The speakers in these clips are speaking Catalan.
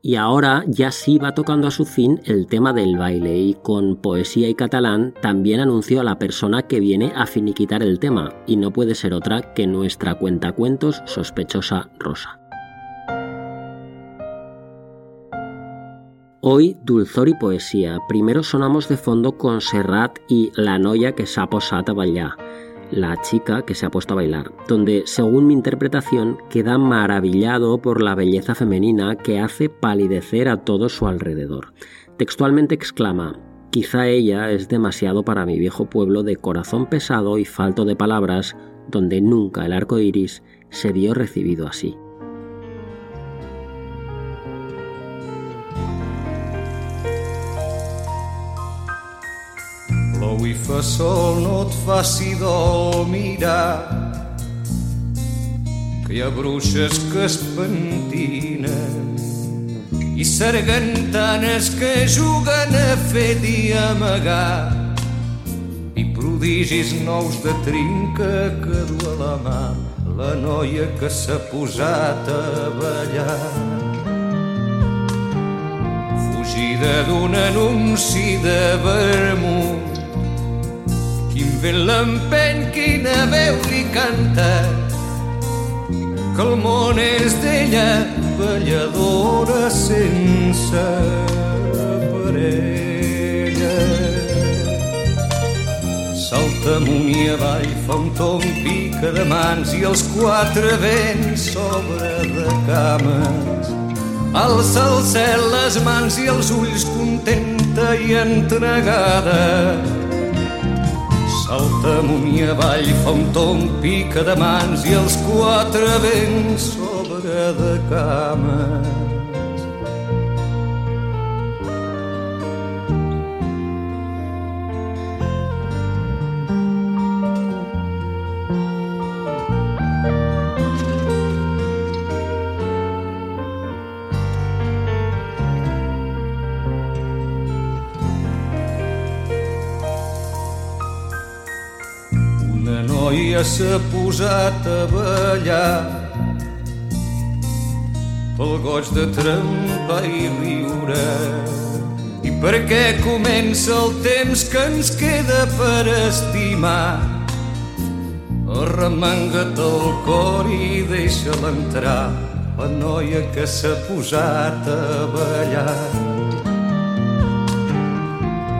Y ahora ya sí va tocando a su fin el tema del baile y con Poesía y Catalán también anunció a la persona que viene a finiquitar el tema y no puede ser otra que nuestra cuentacuentos sospechosa Rosa. Hoy Dulzor y Poesía. Primero sonamos de fondo con Serrat y La noia que s'ha posat a la chica que se ha puesto a bailar, donde, según mi interpretación, queda maravillado por la belleza femenina que hace palidecer a todo su alrededor. Textualmente exclama, quizá ella es demasiado para mi viejo pueblo de corazón pesado y falto de palabras, donde nunca el arco iris se vio recibido así. Plou i fa sol, no et faci dol mirar que hi ha bruixes que es pentinen i sargantanes que juguen a fer dia amagar i prodigis nous de trinca que du a la mà la noia que s'ha posat a ballar. Fugida d'un anunci de vermut vent l'empeny, quina veu li canta, que el món és d'ella, balladora sense parella. Salta amunt i avall, fa un tom, pica de mans i els quatre vents sobre de cames. Alça al cel les mans i els ulls contenta i entregada. Salta amunt i avall, fa un tom, pica de mans i els quatre vents sobre de cames. Noia s'ha posat a ballar. Pel goig de trempar i riure. I perquè comença el temps que ens queda per estimar? Arremanga't el cor i deixa-la entrar la noia que s'ha posat a ballar.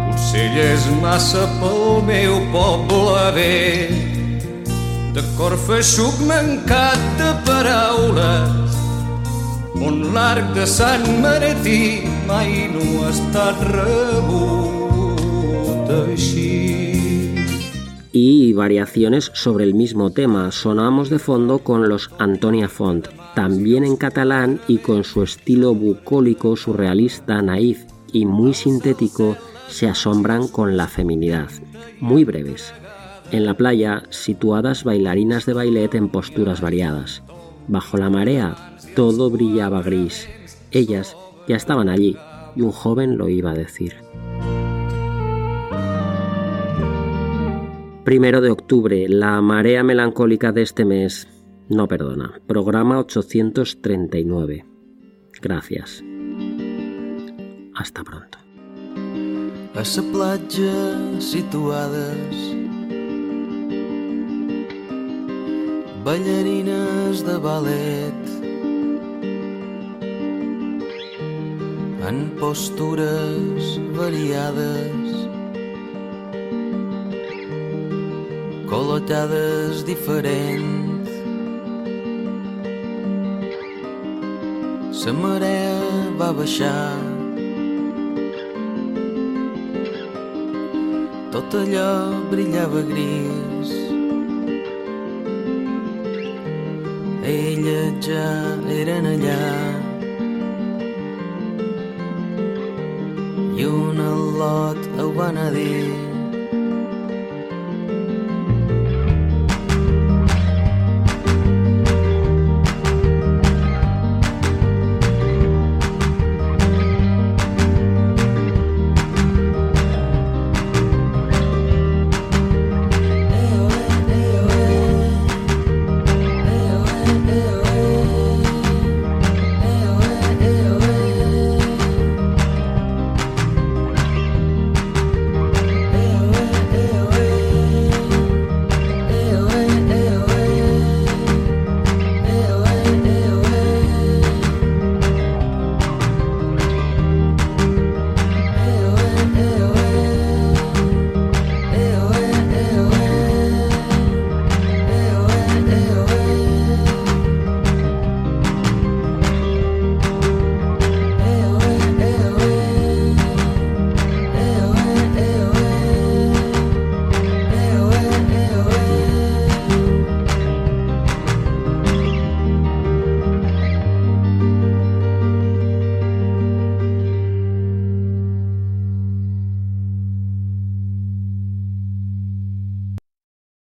Potser ella és massa pel meu poble vell y variaciones sobre el mismo tema. Sonamos de fondo con los Antonia Font, también en catalán y con su estilo bucólico, surrealista, naif y muy sintético, se asombran con la feminidad. Muy breves. En la playa, situadas bailarinas de ballet en posturas variadas. Bajo la marea, todo brillaba gris. Ellas ya estaban allí y un joven lo iba a decir. Primero de octubre, la marea melancólica de este mes no perdona. Programa 839. Gracias. Hasta pronto. A la ballarines de ballet. En postures variades col·locades diferents. La marea va baixar. Tot allò brillava gris ja eren allà. I un al·lot ho van a dir